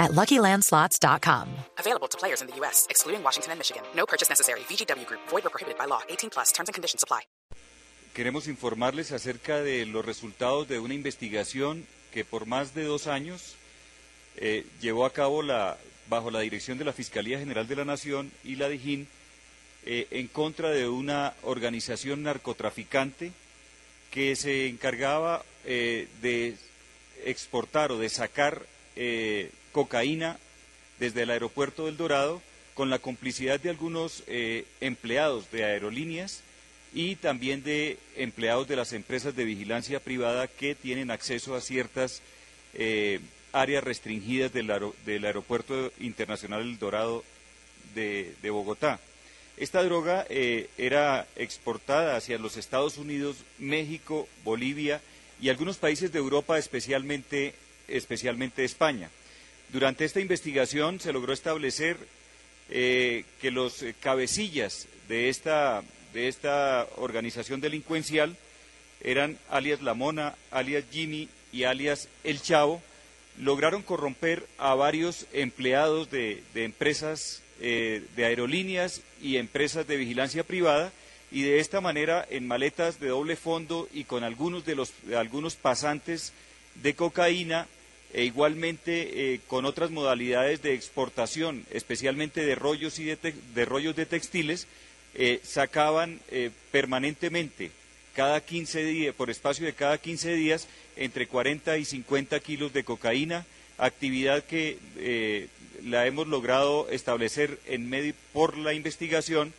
at LuckyLandSlots.com. Available to players in the U.S., excluding Washington and Michigan. No purchase necessary. VGW Group. Void or prohibited by law. 18 plus. Terms and conditions apply. Queremos informarles acerca de los resultados de una investigación que por más de dos años eh, llevó a cabo la, bajo la dirección de la Fiscalía General de la Nación y la DIJÍN eh, en contra de una organización narcotraficante que se encargaba eh, de exportar o de sacar eh, cocaína desde el aeropuerto del Dorado con la complicidad de algunos eh, empleados de aerolíneas y también de empleados de las empresas de vigilancia privada que tienen acceso a ciertas eh, áreas restringidas del, Aeropuerto Internacional del Dorado de, Bogotá. Esta droga eh, era exportada hacia los Estados Unidos, México, Bolivia y algunos países de Europa, especialmente, especialmente España. Durante esta investigación se logró establecer eh, que los cabecillas de esta, de esta organización delincuencial eran alias La Mona, alias Jimmy y alias El Chavo, lograron corromper a varios empleados de, empresas eh, de aerolíneas y empresas de vigilancia privada y de esta manera en maletas de doble fondo y con algunos de los algunos pasantes de cocaína e igualmente eh, con otras modalidades de exportación, especialmente de rollos y de, rollos de textiles, eh, sacaban eh, permanentemente cada 15 días, por espacio de cada 15 días, entre 40 y 50 kilos de cocaína, actividad que la hemos logrado establecer en medio por la investigación,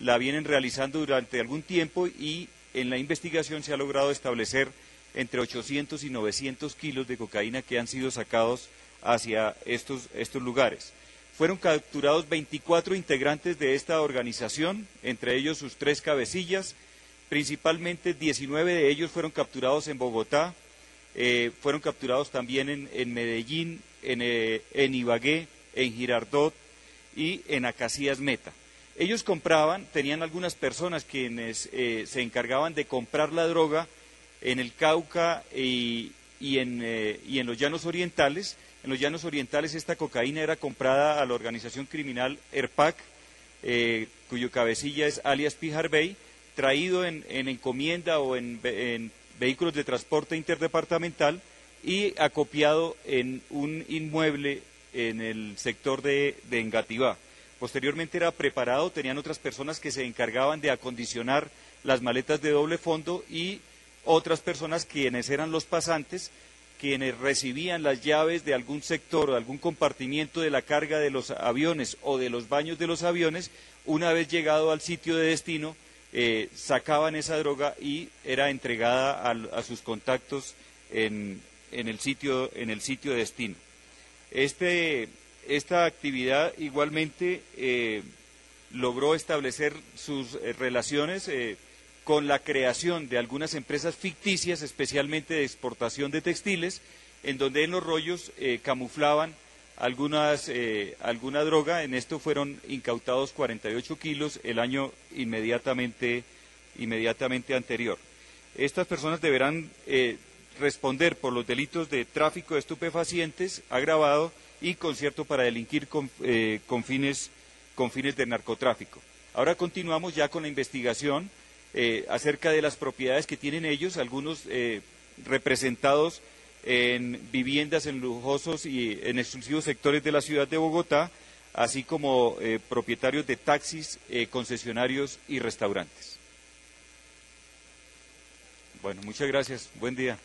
la vienen realizando durante algún tiempo y en la investigación se ha logrado establecer entre 800 y 900 kilos de cocaína que han sido sacados hacia estos, estos lugares. Fueron capturados 24 integrantes de esta organización, entre ellos sus tres cabecillas, principalmente 19 de ellos fueron capturados en Bogotá, eh, fueron capturados también en, Medellín, eh, en, Ibagué, en Girardot y en Acacías Meta. Ellos compraban, tenían algunas personas quienes eh, se encargaban de comprar la droga en el Cauca y, eh, y, en, los llanos orientales. En los llanos orientales esta cocaína era comprada a la organización criminal ERPAC, eh, cuyo cabecilla es alias Bey, traído en, encomienda o en, vehículos de transporte interdepartamental y acopiado en un inmueble en el sector de, de Engativá. Posteriormente era preparado, tenían otras personas que se encargaban de acondicionar las maletas de doble fondo y otras personas quienes eran los pasantes, quienes recibían las llaves de algún sector o algún compartimiento de la carga de los aviones o de los baños de los aviones, una vez llegado al sitio de destino, eh, sacaban esa droga y era entregada a, sus contactos en, el sitio, en el sitio de destino. Este, esta actividad igualmente eh, logró establecer sus eh, relaciones con la creación de algunas empresas ficticias, especialmente de exportación de textiles, en donde en los rollos eh, camuflaban algunas, eh, alguna droga. En esto fueron incautados 48 kilos el año inmediatamente, inmediatamente anterior. Estas personas deberán eh, responder por los delitos de tráfico de estupefacientes agravado y concierto para delinquir con, con, fines, con fines de narcotráfico. Ahora continuamos ya con la investigación eh, acerca de las propiedades que tienen ellos, algunos eh, representados en viviendas en lujosos y en exclusivos sectores de la ciudad de Bogotá, así como eh, propietarios de taxis, concesionarios y restaurantes. Bueno, muchas gracias. Buen día.